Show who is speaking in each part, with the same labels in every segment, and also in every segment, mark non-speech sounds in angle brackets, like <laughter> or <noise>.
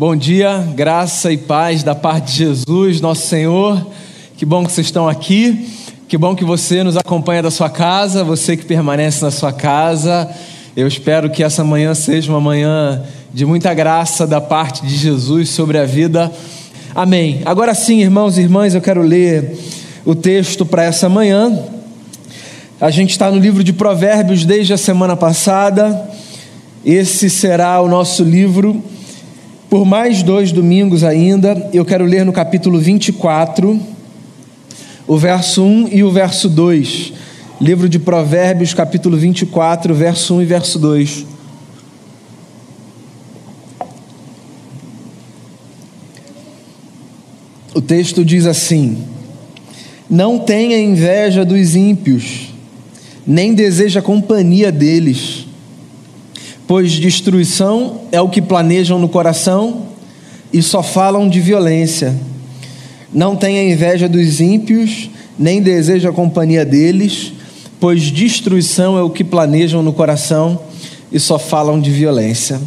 Speaker 1: Bom dia, graça e paz da parte de Jesus, nosso Senhor. Que bom que vocês estão aqui. Que bom que você nos acompanha da sua casa, você que permanece na sua casa. Eu espero que essa manhã seja uma manhã de muita graça da parte de Jesus sobre a vida. Amém. Agora sim, irmãos e irmãs, eu quero ler o texto para essa manhã. A gente está no livro de Provérbios desde a semana passada. Esse será o nosso livro por mais dois domingos ainda, eu quero ler no capítulo 24, o verso 1 e o verso 2. Livro de Provérbios, capítulo 24, verso 1 e verso 2. O texto diz assim: Não tenha inveja dos ímpios, nem deseja companhia deles pois destruição é o que planejam no coração e só falam de violência. Não tenha inveja dos ímpios, nem deseja a companhia deles, pois destruição é o que planejam no coração e só falam de violência.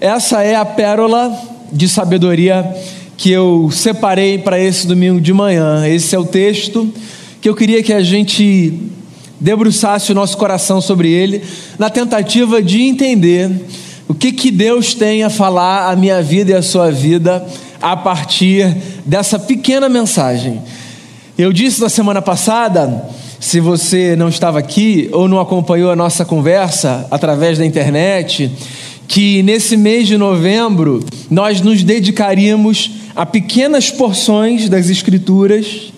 Speaker 1: Essa é a pérola de sabedoria que eu separei para esse domingo de manhã. Esse é o texto que eu queria que a gente debruçasse o nosso coração sobre ele, na tentativa de entender o que, que Deus tem a falar à minha vida e à sua vida a partir dessa pequena mensagem. Eu disse na semana passada, se você não estava aqui ou não acompanhou a nossa conversa através da internet, que nesse mês de novembro nós nos dedicaríamos a pequenas porções das Escrituras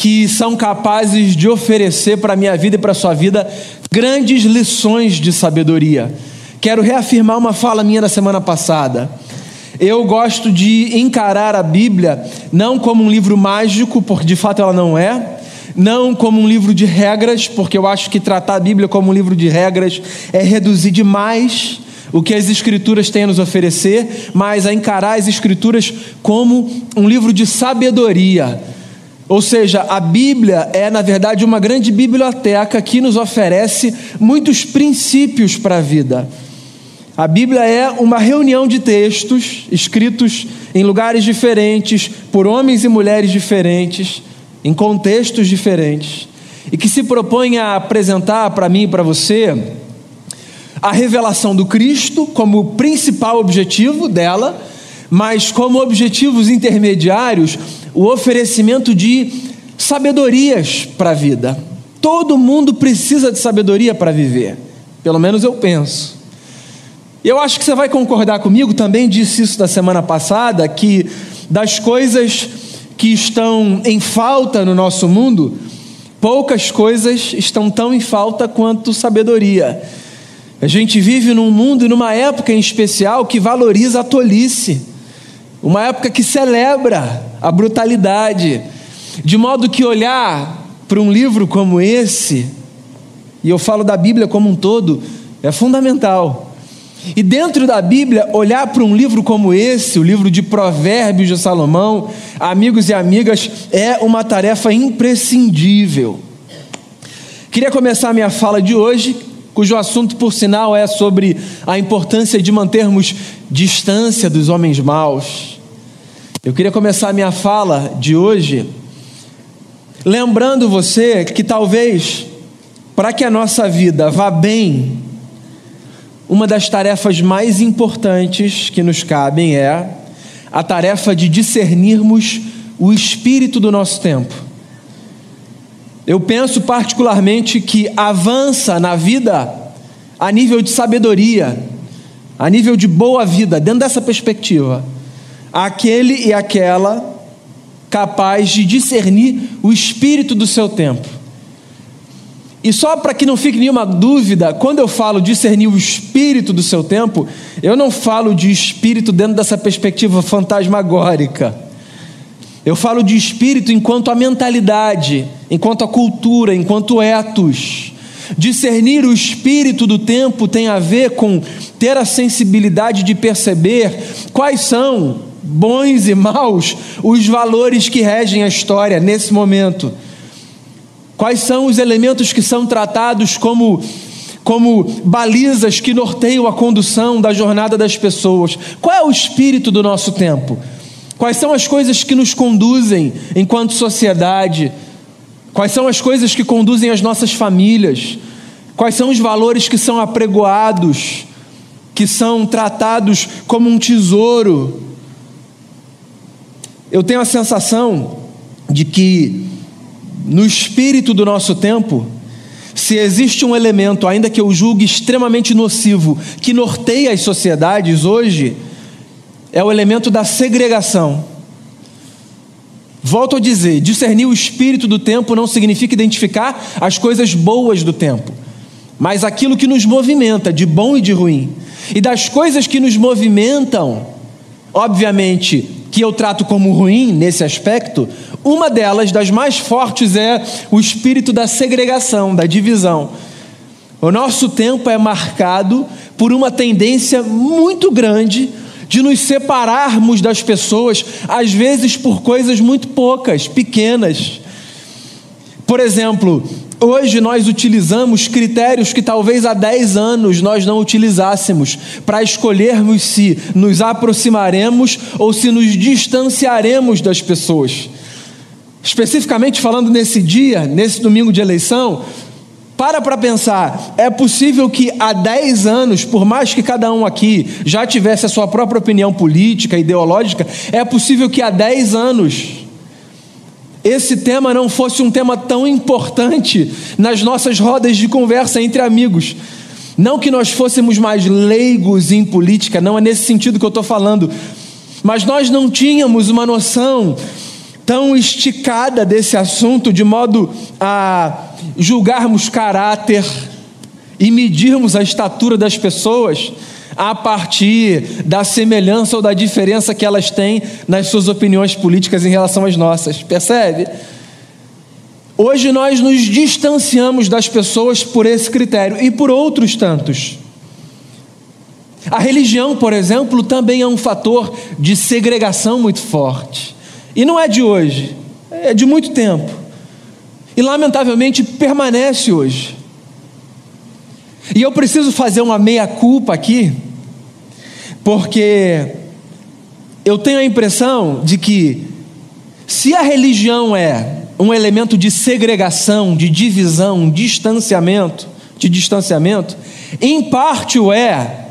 Speaker 1: que são capazes de oferecer para a minha vida e para a sua vida grandes lições de sabedoria. Quero reafirmar uma fala minha da semana passada. Eu gosto de encarar a Bíblia não como um livro mágico, porque de fato ela não é, não como um livro de regras, porque eu acho que tratar a Bíblia como um livro de regras é reduzir demais o que as Escrituras têm a nos oferecer, mas a encarar as Escrituras como um livro de sabedoria ou seja, a Bíblia é, na verdade, uma grande biblioteca que nos oferece muitos princípios para a vida. A Bíblia é uma reunião de textos escritos em lugares diferentes, por homens e mulheres diferentes, em contextos diferentes, e que se propõe a apresentar para mim e para você a revelação do Cristo como principal objetivo dela, mas como objetivos intermediários o oferecimento de sabedorias para a vida. Todo mundo precisa de sabedoria para viver, pelo menos eu penso. Eu acho que você vai concordar comigo, também disse isso da semana passada, que das coisas que estão em falta no nosso mundo, poucas coisas estão tão em falta quanto sabedoria. A gente vive num mundo e numa época em especial que valoriza a tolice. Uma época que celebra a brutalidade, de modo que olhar para um livro como esse, e eu falo da Bíblia como um todo, é fundamental. E dentro da Bíblia, olhar para um livro como esse, o livro de Provérbios de Salomão, amigos e amigas, é uma tarefa imprescindível. Queria começar a minha fala de hoje, cujo assunto, por sinal, é sobre a importância de mantermos distância dos homens maus. Eu queria começar a minha fala de hoje lembrando você que talvez para que a nossa vida vá bem, uma das tarefas mais importantes que nos cabem é a tarefa de discernirmos o espírito do nosso tempo. Eu penso particularmente que avança na vida a nível de sabedoria, a nível de boa vida, dentro dessa perspectiva aquele e aquela capaz de discernir o espírito do seu tempo. E só para que não fique nenhuma dúvida, quando eu falo discernir o espírito do seu tempo, eu não falo de espírito dentro dessa perspectiva fantasmagórica. Eu falo de espírito enquanto a mentalidade, enquanto a cultura, enquanto etos. Discernir o espírito do tempo tem a ver com ter a sensibilidade de perceber quais são bons e maus, os valores que regem a história nesse momento. Quais são os elementos que são tratados como como balizas que norteiam a condução da jornada das pessoas. Qual é o espírito do nosso tempo? Quais são as coisas que nos conduzem enquanto sociedade? Quais são as coisas que conduzem as nossas famílias? Quais são os valores que são apregoados, que são tratados como um tesouro? Eu tenho a sensação de que, no espírito do nosso tempo, se existe um elemento, ainda que eu julgue extremamente nocivo, que norteia as sociedades hoje, é o elemento da segregação. Volto a dizer: discernir o espírito do tempo não significa identificar as coisas boas do tempo, mas aquilo que nos movimenta, de bom e de ruim. E das coisas que nos movimentam, obviamente, que eu trato como ruim nesse aspecto, uma delas, das mais fortes, é o espírito da segregação, da divisão. O nosso tempo é marcado por uma tendência muito grande de nos separarmos das pessoas, às vezes por coisas muito poucas, pequenas. Por exemplo, hoje nós utilizamos critérios que talvez há 10 anos nós não utilizássemos para escolhermos se nos aproximaremos ou se nos distanciaremos das pessoas. Especificamente falando nesse dia, nesse domingo de eleição, para para pensar, é possível que há 10 anos, por mais que cada um aqui já tivesse a sua própria opinião política, ideológica, é possível que há 10 anos esse tema não fosse um tema tão importante nas nossas rodas de conversa entre amigos. Não que nós fôssemos mais leigos em política, não é nesse sentido que eu estou falando, mas nós não tínhamos uma noção tão esticada desse assunto, de modo a julgarmos caráter e medirmos a estatura das pessoas a partir da semelhança ou da diferença que elas têm nas suas opiniões políticas em relação às nossas. Percebe? Hoje nós nos distanciamos das pessoas por esse critério e por outros tantos. A religião, por exemplo, também é um fator de segregação muito forte. E não é de hoje, é de muito tempo. E lamentavelmente permanece hoje. E eu preciso fazer uma meia-culpa aqui, porque eu tenho a impressão de que, se a religião é um elemento de segregação, de divisão, distanciamento, de distanciamento, em parte o é,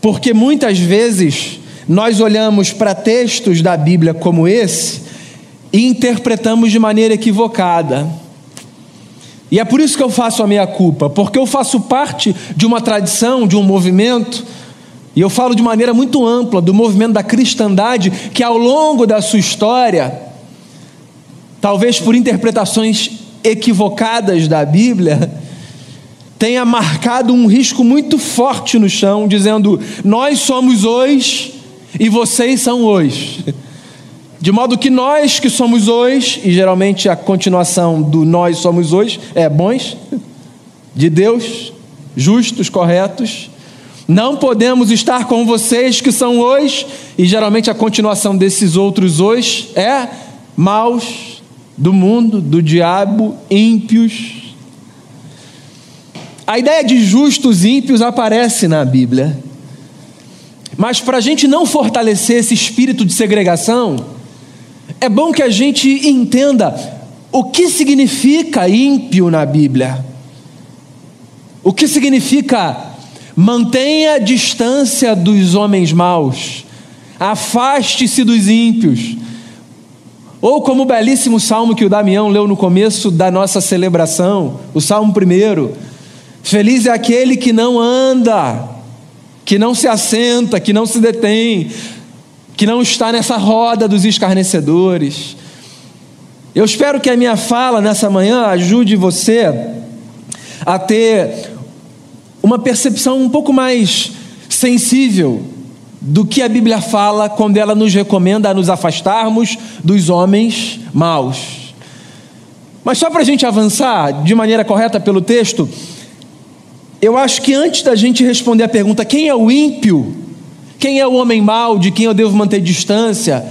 Speaker 1: porque muitas vezes nós olhamos para textos da Bíblia como esse e interpretamos de maneira equivocada. E é por isso que eu faço a minha culpa, porque eu faço parte de uma tradição, de um movimento, e eu falo de maneira muito ampla do movimento da cristandade, que ao longo da sua história, talvez por interpretações equivocadas da Bíblia, tenha marcado um risco muito forte no chão, dizendo: Nós somos hoje e vocês são hoje. De modo que nós que somos hoje, e geralmente a continuação do nós somos hoje é bons, de Deus, justos, corretos, não podemos estar com vocês que são hoje, e geralmente a continuação desses outros hoje é maus, do mundo, do diabo, ímpios. A ideia de justos ímpios aparece na Bíblia. Mas para a gente não fortalecer esse espírito de segregação, é bom que a gente entenda o que significa ímpio na Bíblia. O que significa mantenha distância dos homens maus, afaste-se dos ímpios. Ou como o belíssimo salmo que o Damião leu no começo da nossa celebração, o salmo primeiro: Feliz é aquele que não anda que não se assenta, que não se detém, que não está nessa roda dos escarnecedores. Eu espero que a minha fala nessa manhã ajude você a ter uma percepção um pouco mais sensível do que a Bíblia fala quando ela nos recomenda a nos afastarmos dos homens maus. Mas só para a gente avançar de maneira correta pelo texto, eu acho que antes da gente responder a pergunta quem é o ímpio, quem é o homem mau, de quem eu devo manter distância,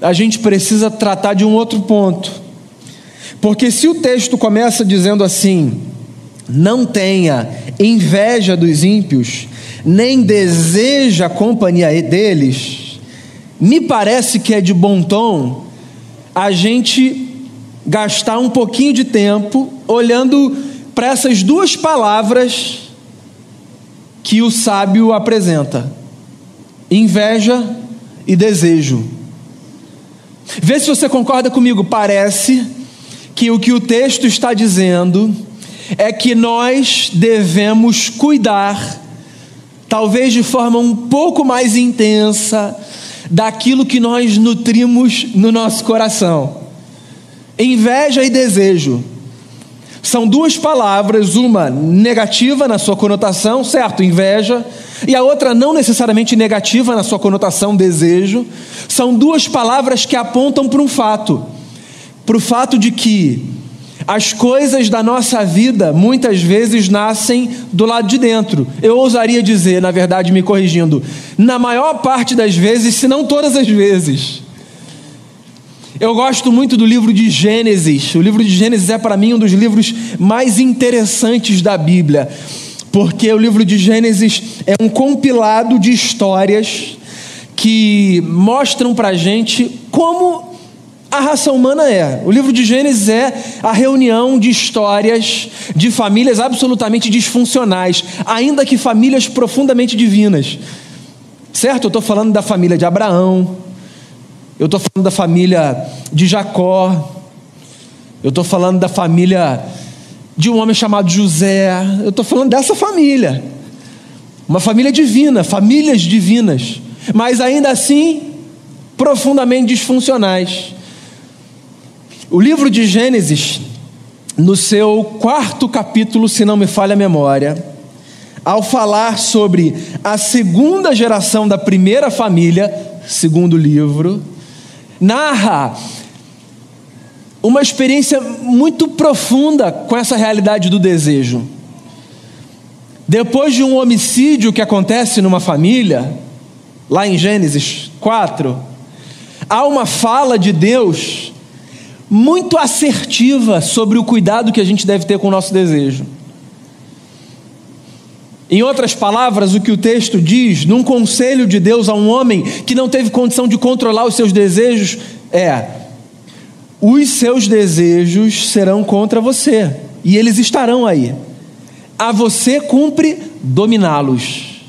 Speaker 1: a gente precisa tratar de um outro ponto. Porque se o texto começa dizendo assim, não tenha inveja dos ímpios, nem deseja a companhia deles, me parece que é de bom tom a gente gastar um pouquinho de tempo olhando para essas duas palavras que o sábio apresenta: inveja e desejo. Vê se você concorda comigo. Parece que o que o texto está dizendo é que nós devemos cuidar, talvez de forma um pouco mais intensa, daquilo que nós nutrimos no nosso coração. Inveja e desejo. São duas palavras, uma negativa na sua conotação, certo? Inveja, e a outra não necessariamente negativa na sua conotação, desejo. São duas palavras que apontam para um fato: para o fato de que as coisas da nossa vida muitas vezes nascem do lado de dentro. Eu ousaria dizer, na verdade, me corrigindo, na maior parte das vezes, se não todas as vezes. Eu gosto muito do livro de Gênesis. O livro de Gênesis é para mim um dos livros mais interessantes da Bíblia, porque o livro de Gênesis é um compilado de histórias que mostram para gente como a raça humana é. O livro de Gênesis é a reunião de histórias de famílias absolutamente disfuncionais, ainda que famílias profundamente divinas. Certo? Eu estou falando da família de Abraão, eu estou falando da família de Jacó, eu estou falando da família de um homem chamado José, eu estou falando dessa família. Uma família divina, famílias divinas, mas ainda assim profundamente disfuncionais. O livro de Gênesis, no seu quarto capítulo, se não me falha a memória, ao falar sobre a segunda geração da primeira família, segundo livro, narra uma experiência muito profunda com essa realidade do desejo. Depois de um homicídio que acontece numa família, lá em Gênesis 4, há uma fala de Deus muito assertiva sobre o cuidado que a gente deve ter com o nosso desejo. Em outras palavras, o que o texto diz, num conselho de Deus a um homem que não teve condição de controlar os seus desejos, é: os seus desejos serão contra você, e eles estarão aí. A você cumpre dominá-los.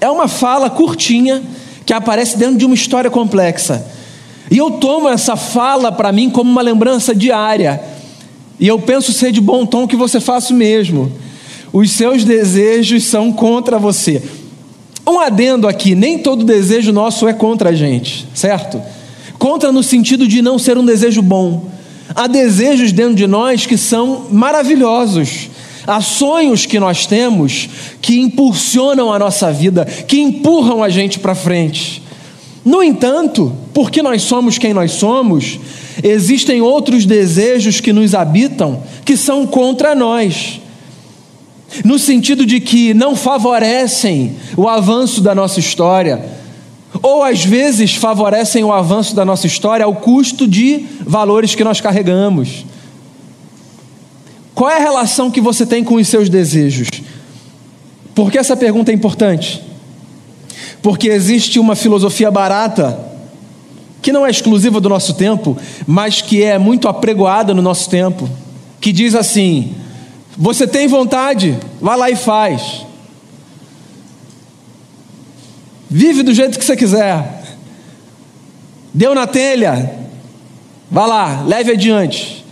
Speaker 1: É uma fala curtinha que aparece dentro de uma história complexa. E eu tomo essa fala para mim como uma lembrança diária. E eu penso ser de bom tom que você faça o mesmo. Os seus desejos são contra você. Um adendo aqui: nem todo desejo nosso é contra a gente, certo? Contra no sentido de não ser um desejo bom. Há desejos dentro de nós que são maravilhosos. Há sonhos que nós temos que impulsionam a nossa vida, que empurram a gente para frente. No entanto, porque nós somos quem nós somos, existem outros desejos que nos habitam que são contra nós. No sentido de que não favorecem o avanço da nossa história, ou às vezes favorecem o avanço da nossa história ao custo de valores que nós carregamos. Qual é a relação que você tem com os seus desejos? Por que essa pergunta é importante? porque existe uma filosofia barata, que não é exclusiva do nosso tempo, mas que é muito apregoada no nosso tempo, que diz assim: você tem vontade, vai lá e faz. Vive do jeito que você quiser. Deu na telha, vá lá, leve adiante.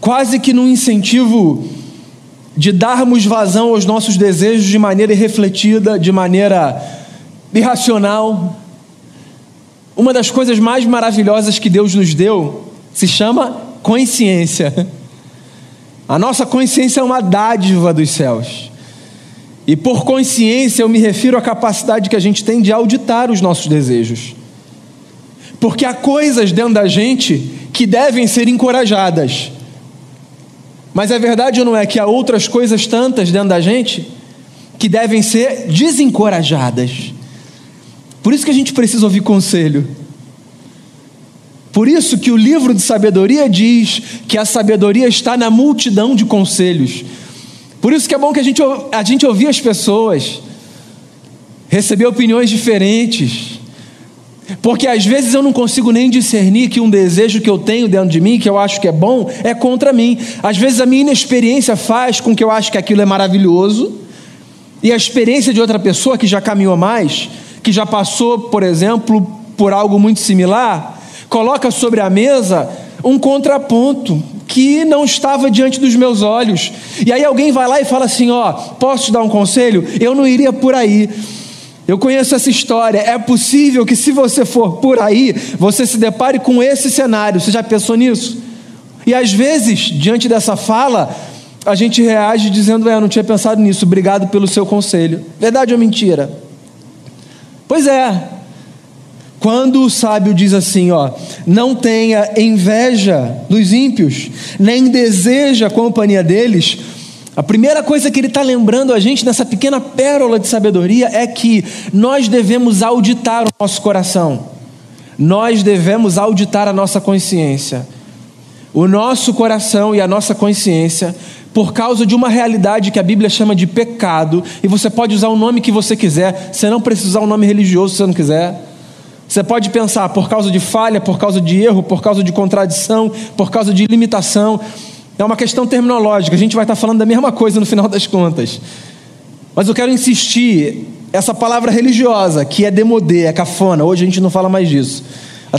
Speaker 1: Quase que num incentivo de darmos vazão aos nossos desejos de maneira irrefletida, de maneira irracional. Uma das coisas mais maravilhosas que Deus nos deu se chama consciência. A nossa consciência é uma dádiva dos céus. E por consciência eu me refiro à capacidade que a gente tem de auditar os nossos desejos. Porque há coisas dentro da gente que devem ser encorajadas. Mas a verdade não é que há outras coisas tantas dentro da gente que devem ser desencorajadas. Por isso que a gente precisa ouvir conselho. Por isso que o livro de sabedoria diz que a sabedoria está na multidão de conselhos. Por isso que é bom que a gente, a gente ouvir as pessoas, receber opiniões diferentes, porque às vezes eu não consigo nem discernir que um desejo que eu tenho dentro de mim, que eu acho que é bom, é contra mim. Às vezes a minha inexperiência faz com que eu acho que aquilo é maravilhoso, e a experiência de outra pessoa que já caminhou mais, que já passou, por exemplo, por algo muito similar, coloca sobre a mesa um contraponto que não estava diante dos meus olhos. E aí alguém vai lá e fala assim: Ó, posso te dar um conselho? Eu não iria por aí. Eu conheço essa história. É possível que, se você for por aí, você se depare com esse cenário. Você já pensou nisso? E às vezes, diante dessa fala, a gente reage dizendo: É, eu não tinha pensado nisso, obrigado pelo seu conselho. Verdade ou mentira? Pois é. Quando o sábio diz assim, ó, não tenha inveja dos ímpios, nem deseja a companhia deles, a primeira coisa que ele está lembrando a gente nessa pequena pérola de sabedoria é que nós devemos auditar o nosso coração, nós devemos auditar a nossa consciência. O nosso coração e a nossa consciência, por causa de uma realidade que a Bíblia chama de pecado, e você pode usar o nome que você quiser, você não precisa usar o um nome religioso se você não quiser. Você pode pensar por causa de falha, por causa de erro, por causa de contradição, por causa de limitação. É uma questão terminológica, a gente vai estar falando da mesma coisa no final das contas. Mas eu quero insistir, essa palavra religiosa, que é demodê, é cafona, hoje a gente não fala mais disso.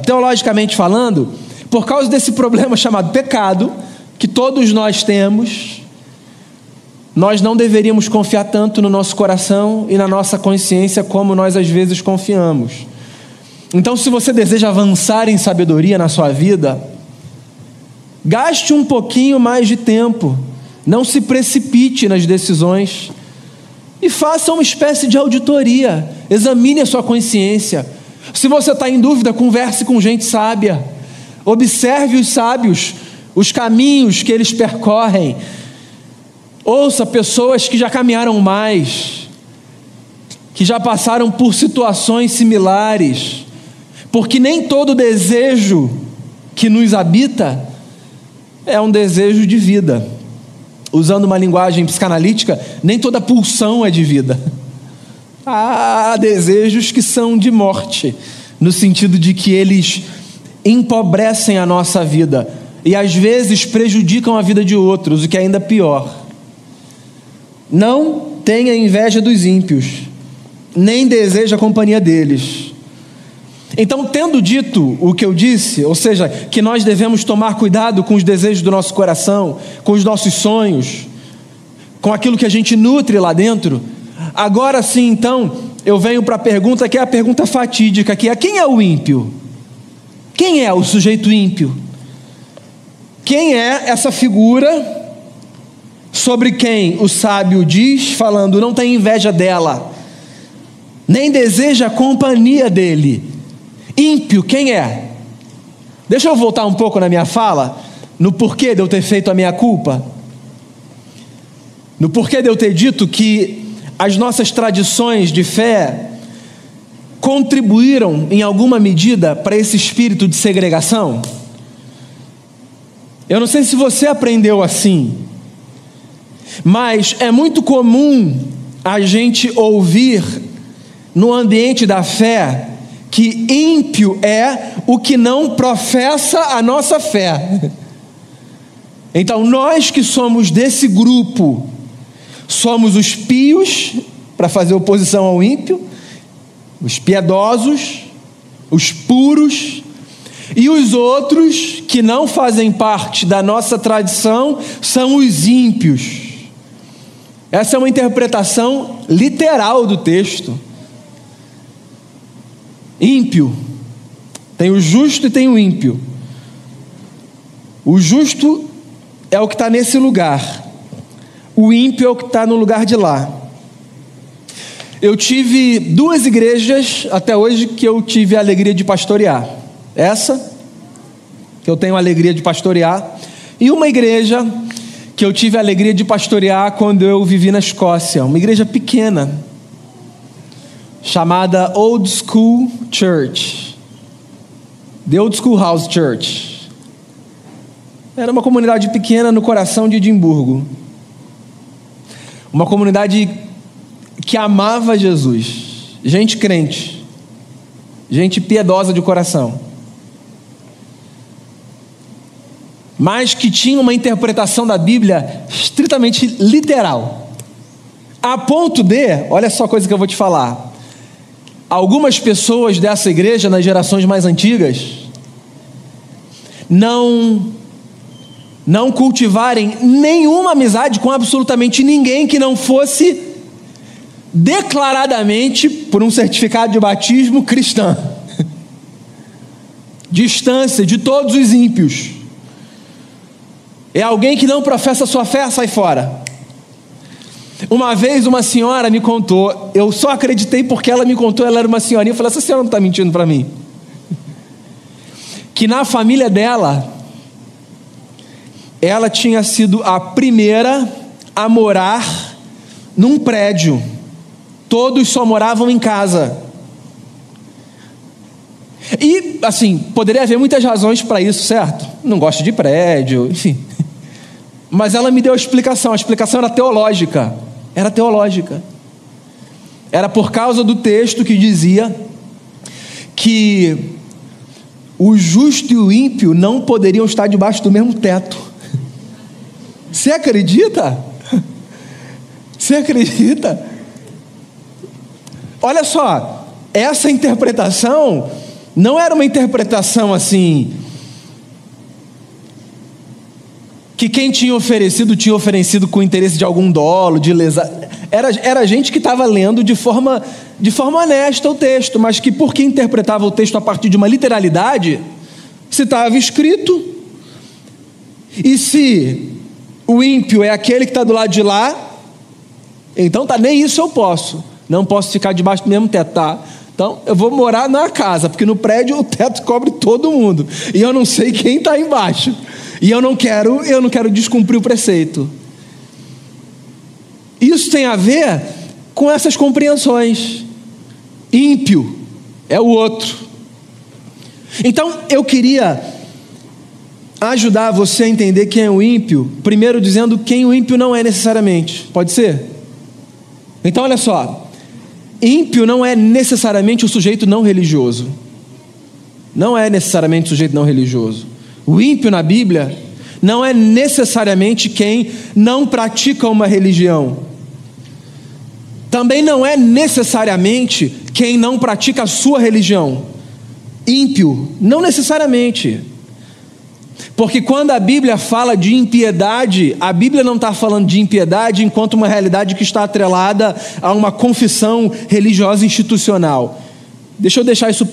Speaker 1: Teologicamente falando, por causa desse problema <laughs> chamado pecado, que todos nós temos, nós não deveríamos confiar tanto no nosso coração e na nossa consciência como nós às vezes confiamos. Então, se você deseja avançar em sabedoria na sua vida, Gaste um pouquinho mais de tempo, não se precipite nas decisões e faça uma espécie de auditoria. Examine a sua consciência. Se você está em dúvida, converse com gente sábia. Observe os sábios, os caminhos que eles percorrem. Ouça pessoas que já caminharam mais, que já passaram por situações similares, porque nem todo desejo que nos habita é um desejo de vida. Usando uma linguagem psicanalítica, nem toda pulsão é de vida. <laughs> Há desejos que são de morte, no sentido de que eles empobrecem a nossa vida e às vezes prejudicam a vida de outros, o que é ainda pior. Não tenha inveja dos ímpios, nem deseja a companhia deles então, tendo dito o que eu disse, ou seja, que nós devemos tomar cuidado com os desejos do nosso coração, com os nossos sonhos, com aquilo que a gente nutre lá dentro, agora sim, então, eu venho para a pergunta que é a pergunta fatídica, que é quem é o ímpio? Quem é o sujeito ímpio? Quem é essa figura sobre quem o sábio diz, falando, não tem inveja dela, nem deseja a companhia dele? Ímpio, quem é? Deixa eu voltar um pouco na minha fala, no porquê de eu ter feito a minha culpa. No porquê de eu ter dito que as nossas tradições de fé contribuíram em alguma medida para esse espírito de segregação. Eu não sei se você aprendeu assim, mas é muito comum a gente ouvir no ambiente da fé que ímpio é o que não professa a nossa fé. Então, nós que somos desse grupo, somos os pios, para fazer oposição ao ímpio, os piedosos, os puros, e os outros que não fazem parte da nossa tradição são os ímpios. Essa é uma interpretação literal do texto ímpio. Tem o justo e tem o ímpio. O justo é o que está nesse lugar, o ímpio é o que está no lugar de lá. Eu tive duas igrejas até hoje que eu tive a alegria de pastorear. Essa, que eu tenho a alegria de pastorear, e uma igreja que eu tive a alegria de pastorear quando eu vivi na Escócia, uma igreja pequena, chamada Old School Church. The Old School House Church. Era uma comunidade pequena no coração de Edimburgo. uma comunidade que amava Jesus, gente crente, gente piedosa de coração, mas que tinha uma interpretação da Bíblia estritamente literal, a ponto de, olha só a coisa que eu vou te falar, algumas pessoas dessa igreja, nas gerações mais antigas, não não cultivarem nenhuma amizade com absolutamente ninguém que não fosse declaradamente por um certificado de batismo cristã. Distância de todos os ímpios. É alguém que não professa sua fé, sai fora. Uma vez uma senhora me contou, eu só acreditei porque ela me contou, ela era uma senhorinha, eu falei, essa senhora não está mentindo para mim. Que na família dela, ela tinha sido a primeira a morar num prédio. Todos só moravam em casa. E, assim, poderia haver muitas razões para isso, certo? Não gosto de prédio, enfim. Mas ela me deu a explicação. A explicação era teológica. Era teológica. Era por causa do texto que dizia que o justo e o ímpio não poderiam estar debaixo do mesmo teto. Você acredita? Você acredita? Olha só, essa interpretação não era uma interpretação assim que quem tinha oferecido tinha oferecido com interesse de algum dolo, de lesa. Era, era gente que estava lendo de forma, de forma honesta o texto, mas que porque interpretava o texto a partir de uma literalidade, se estava escrito. E se o ímpio é aquele que está do lado de lá, então tá, nem isso eu posso. Não posso ficar debaixo do mesmo teto, tá? Então eu vou morar na casa, porque no prédio o teto cobre todo mundo. E eu não sei quem está embaixo. E eu não quero, eu não quero descumprir o preceito. Isso tem a ver com essas compreensões. Ímpio é o outro. Então eu queria ajudar você a entender quem é o ímpio, primeiro dizendo quem o ímpio não é necessariamente. Pode ser? Então, olha só. Ímpio não é necessariamente o sujeito não religioso. Não é necessariamente o sujeito não religioso. O ímpio na Bíblia não é necessariamente quem não pratica uma religião. Também não é necessariamente quem não pratica a sua religião. Ímpio, não necessariamente. Porque quando a Bíblia fala de impiedade, a Bíblia não está falando de impiedade enquanto uma realidade que está atrelada a uma confissão religiosa institucional. Deixa eu deixar isso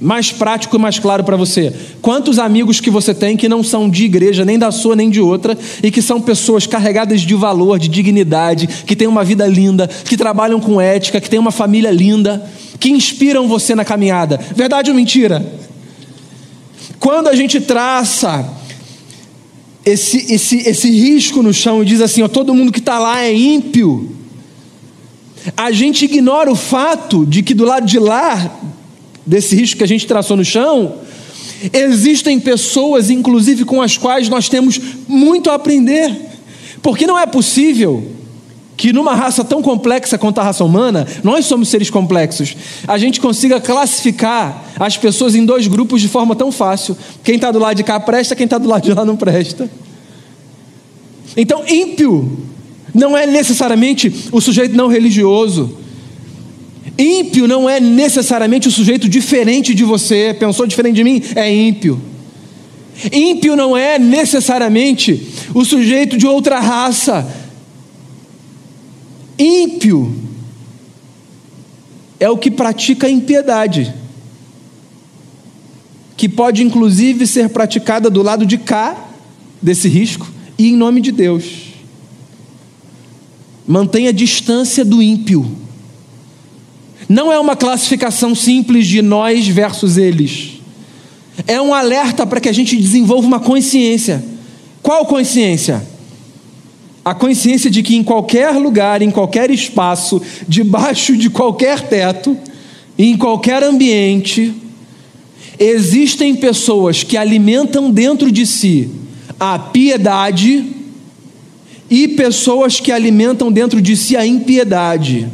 Speaker 1: mais prático e mais claro para você. Quantos amigos que você tem que não são de igreja, nem da sua, nem de outra, e que são pessoas carregadas de valor, de dignidade, que têm uma vida linda, que trabalham com ética, que têm uma família linda, que inspiram você na caminhada? Verdade ou mentira? Quando a gente traça esse, esse, esse risco no chão e diz assim: ó, todo mundo que está lá é ímpio, a gente ignora o fato de que do lado de lá, desse risco que a gente traçou no chão, existem pessoas, inclusive com as quais nós temos muito a aprender, porque não é possível que numa raça tão complexa quanto a raça humana, nós somos seres complexos, a gente consiga classificar as pessoas em dois grupos de forma tão fácil. Quem está do lado de cá presta, quem está do lado de lá não presta. Então, ímpio não é necessariamente o sujeito não religioso. Ímpio não é necessariamente o sujeito diferente de você. Pensou diferente de mim? É ímpio. Ímpio não é necessariamente o sujeito de outra raça Ímpio é o que pratica impiedade, que pode inclusive ser praticada do lado de cá desse risco e em nome de Deus. Mantenha distância do ímpio. Não é uma classificação simples de nós versus eles. É um alerta para que a gente desenvolva uma consciência. Qual consciência? a consciência de que em qualquer lugar, em qualquer espaço, debaixo de qualquer teto, em qualquer ambiente, existem pessoas que alimentam dentro de si a piedade e pessoas que alimentam dentro de si a impiedade.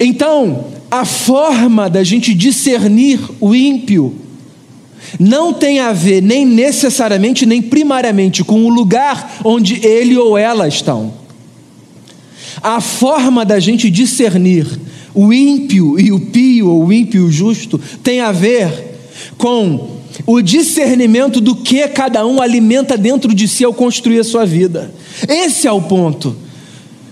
Speaker 1: Então, a forma da gente discernir o ímpio não tem a ver nem necessariamente, nem primariamente com o lugar onde ele ou ela estão. A forma da gente discernir o ímpio e o pio, ou o ímpio e o justo, tem a ver com o discernimento do que cada um alimenta dentro de si ao construir a sua vida. Esse é o ponto.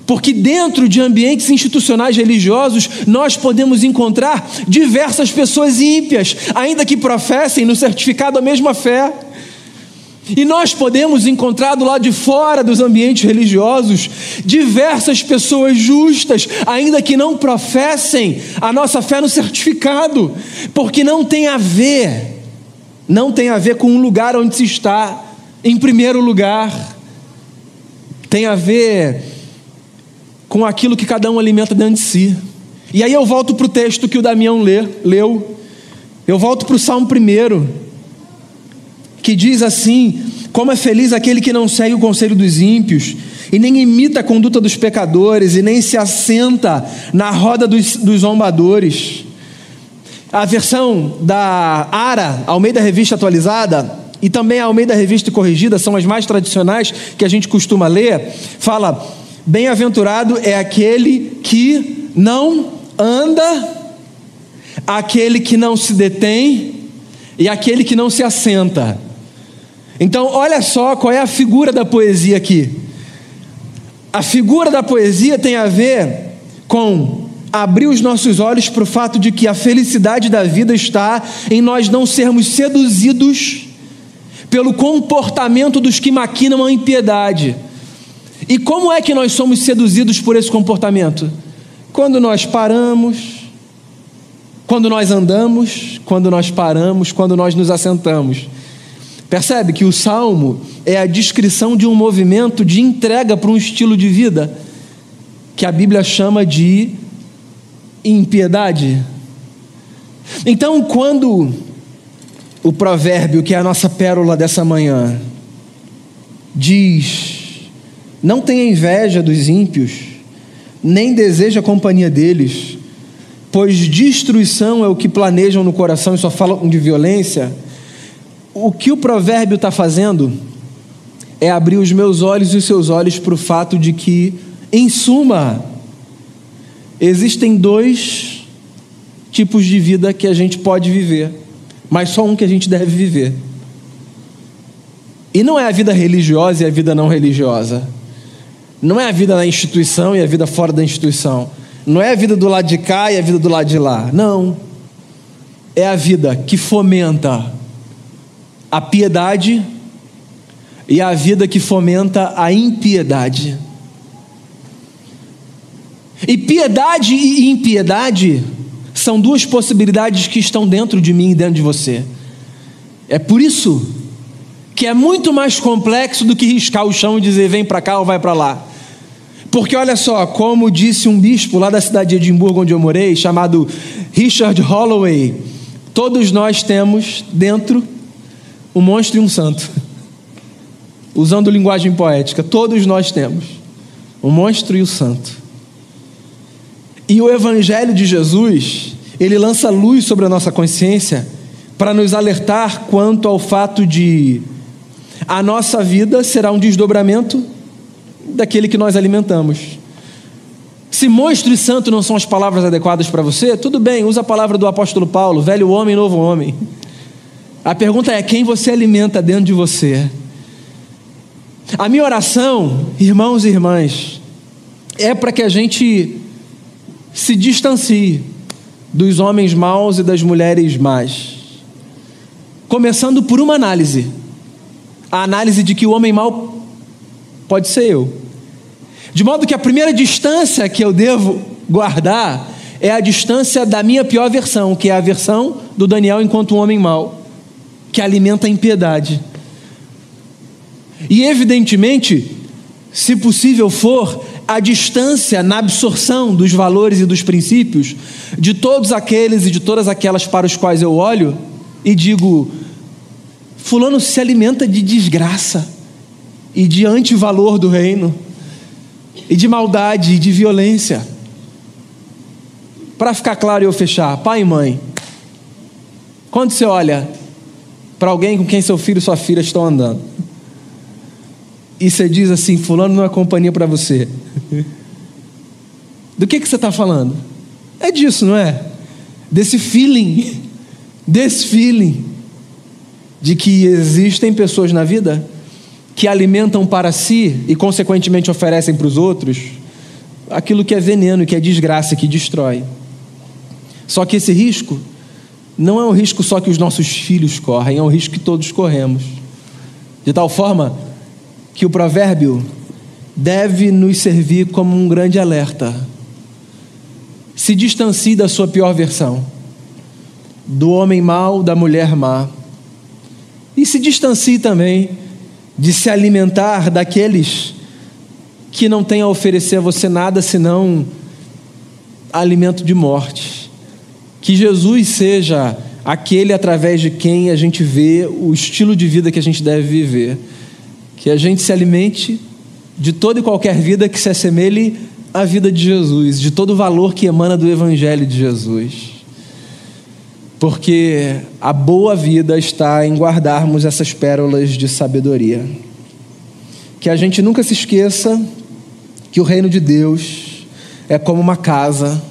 Speaker 1: Porque dentro de ambientes institucionais religiosos, nós podemos encontrar diversas pessoas ímpias, ainda que professem no certificado a mesma fé. E nós podemos encontrar do lado de fora dos ambientes religiosos diversas pessoas justas, ainda que não professem a nossa fé no certificado, porque não tem a ver, não tem a ver com o lugar onde se está, em primeiro lugar, tem a ver com aquilo que cada um alimenta dentro de si. E aí eu volto para o texto que o Damião lê, leu, eu volto para o Salmo primeiro que diz assim: Como é feliz aquele que não segue o conselho dos ímpios, e nem imita a conduta dos pecadores, e nem se assenta na roda dos, dos zombadores. A versão da Ara, ao meio da revista atualizada, e também ao meio da revista corrigida, são as mais tradicionais que a gente costuma ler, fala: Bem-aventurado é aquele que não anda, aquele que não se detém e aquele que não se assenta. Então, olha só qual é a figura da poesia aqui. A figura da poesia tem a ver com abrir os nossos olhos para o fato de que a felicidade da vida está em nós não sermos seduzidos pelo comportamento dos que maquinam a impiedade. E como é que nós somos seduzidos por esse comportamento? Quando nós paramos, quando nós andamos, quando nós paramos, quando nós nos assentamos. Percebe que o salmo é a descrição de um movimento de entrega para um estilo de vida que a Bíblia chama de impiedade. Então, quando o provérbio, que é a nossa pérola dessa manhã, diz: Não tenha inveja dos ímpios, nem deseja a companhia deles, pois destruição é o que planejam no coração e só falam de violência o que o provérbio está fazendo é abrir os meus olhos e os seus olhos para o fato de que, em suma, existem dois tipos de vida que a gente pode viver, mas só um que a gente deve viver. E não é a vida religiosa e a vida não religiosa. Não é a vida na instituição e a vida fora da instituição. Não é a vida do lado de cá e a vida do lado de lá. Não. É a vida que fomenta a piedade e a vida que fomenta a impiedade. E piedade e impiedade são duas possibilidades que estão dentro de mim e dentro de você. É por isso que é muito mais complexo do que riscar o chão e dizer vem para cá ou vai para lá. Porque olha só, como disse um bispo lá da cidade de Edimburgo, onde eu morei, chamado Richard Holloway, todos nós temos dentro um monstro e um santo. <laughs> Usando linguagem poética, todos nós temos o monstro e o santo. E o Evangelho de Jesus, ele lança luz sobre a nossa consciência para nos alertar quanto ao fato de a nossa vida será um desdobramento daquele que nós alimentamos. Se monstro e santo não são as palavras adequadas para você, tudo bem, usa a palavra do apóstolo Paulo, velho homem, novo homem. A pergunta é: quem você alimenta dentro de você? A minha oração, irmãos e irmãs, é para que a gente se distancie dos homens maus e das mulheres más. Começando por uma análise. A análise de que o homem mau pode ser eu. De modo que a primeira distância que eu devo guardar é a distância da minha pior versão, que é a versão do Daniel enquanto um homem mau que alimenta a impiedade. E, evidentemente, se possível for, a distância na absorção dos valores e dos princípios de todos aqueles e de todas aquelas para os quais eu olho e digo: Fulano se alimenta de desgraça, e de antivalor do reino, e de maldade e de violência. Para ficar claro e eu fechar, pai e mãe, quando você olha para alguém com quem seu filho e sua filha estão andando, e você diz assim: Fulano não é companhia para você, do que, que você está falando? É disso, não é? Desse feeling, desse feeling, de que existem pessoas na vida que alimentam para si e, consequentemente, oferecem para os outros aquilo que é veneno, que é desgraça, que destrói. Só que esse risco não é um risco só que os nossos filhos correm, é um risco que todos corremos. De tal forma que o provérbio deve nos servir como um grande alerta. Se distancie da sua pior versão, do homem mau, da mulher má. E se distancie também de se alimentar daqueles que não têm a oferecer a você nada senão alimento de morte. Que Jesus seja aquele através de quem a gente vê o estilo de vida que a gente deve viver. Que a gente se alimente de toda e qualquer vida que se assemelhe à vida de Jesus, de todo o valor que emana do Evangelho de Jesus. Porque a boa vida está em guardarmos essas pérolas de sabedoria. Que a gente nunca se esqueça que o reino de Deus é como uma casa,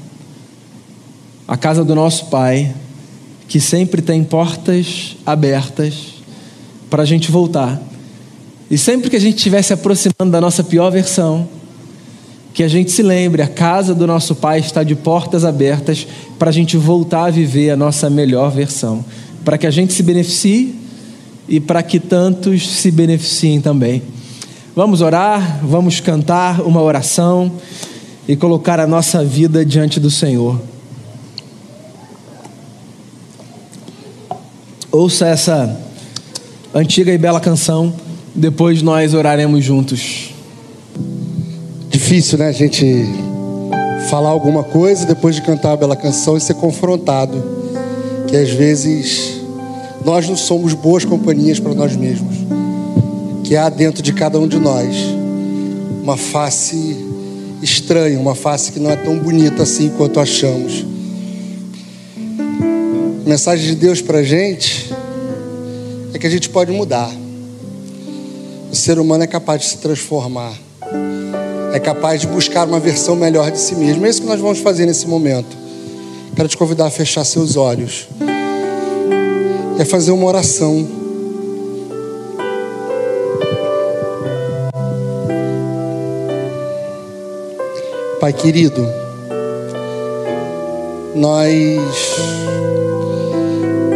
Speaker 1: a casa do nosso Pai, que sempre tem portas abertas para a gente voltar. E sempre que a gente estiver se aproximando da nossa pior versão, que a gente se lembre, a casa do nosso Pai está de portas abertas para a gente voltar a viver a nossa melhor versão, para que a gente se beneficie e para que tantos se beneficiem também. Vamos orar, vamos cantar uma oração e colocar a nossa vida diante do Senhor. Ouça essa antiga e bela canção, depois nós oraremos juntos
Speaker 2: difícil, né? A gente falar alguma coisa depois de cantar a bela canção e ser confrontado. Que às vezes nós não somos boas companhias para nós mesmos. Que há dentro de cada um de nós uma face estranha, uma face que não é tão bonita assim quanto achamos. A mensagem de Deus para a gente é que a gente pode mudar. O ser humano é capaz de se transformar é capaz de buscar uma versão melhor de si mesmo. É isso que nós vamos fazer nesse momento. Quero te convidar a fechar seus olhos. É fazer uma oração. Pai querido, nós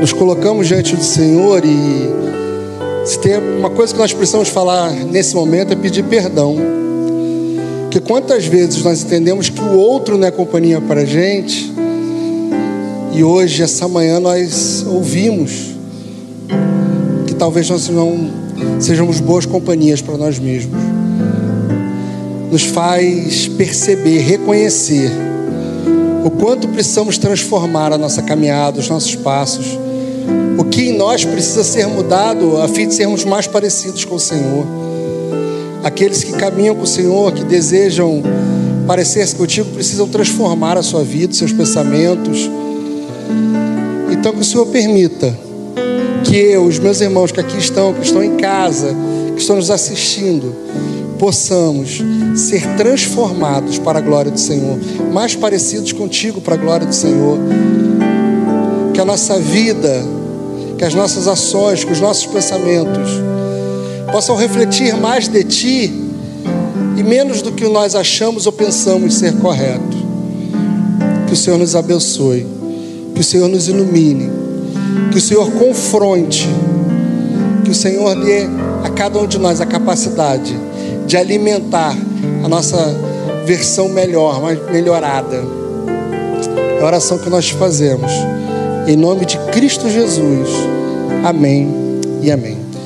Speaker 2: nos colocamos diante do Senhor e se tem uma coisa que nós precisamos falar nesse momento é pedir perdão porque quantas vezes nós entendemos que o outro não é companhia para a gente, e hoje, essa manhã, nós ouvimos que talvez nós não sejamos boas companhias para nós mesmos. Nos faz perceber, reconhecer o quanto precisamos transformar a nossa caminhada, os nossos passos, o que em nós precisa ser mudado a fim de sermos mais parecidos com o Senhor. Aqueles que caminham com o Senhor, que desejam parecer-se contigo, precisam transformar a sua vida, seus pensamentos. Então, que o Senhor permita que eu, os meus irmãos que aqui estão, que estão em casa, que estão nos assistindo, possamos ser transformados para a glória do Senhor, mais parecidos contigo para a glória do Senhor. Que a nossa vida, que as nossas ações, que os nossos pensamentos, possam refletir mais de Ti e menos do que nós achamos ou pensamos ser correto. Que o Senhor nos abençoe, que o Senhor nos ilumine, que o Senhor confronte, que o Senhor dê a cada um de nós a capacidade de alimentar a nossa versão melhor, mais melhorada. É a oração que nós fazemos. Em nome de Cristo Jesus. Amém e amém.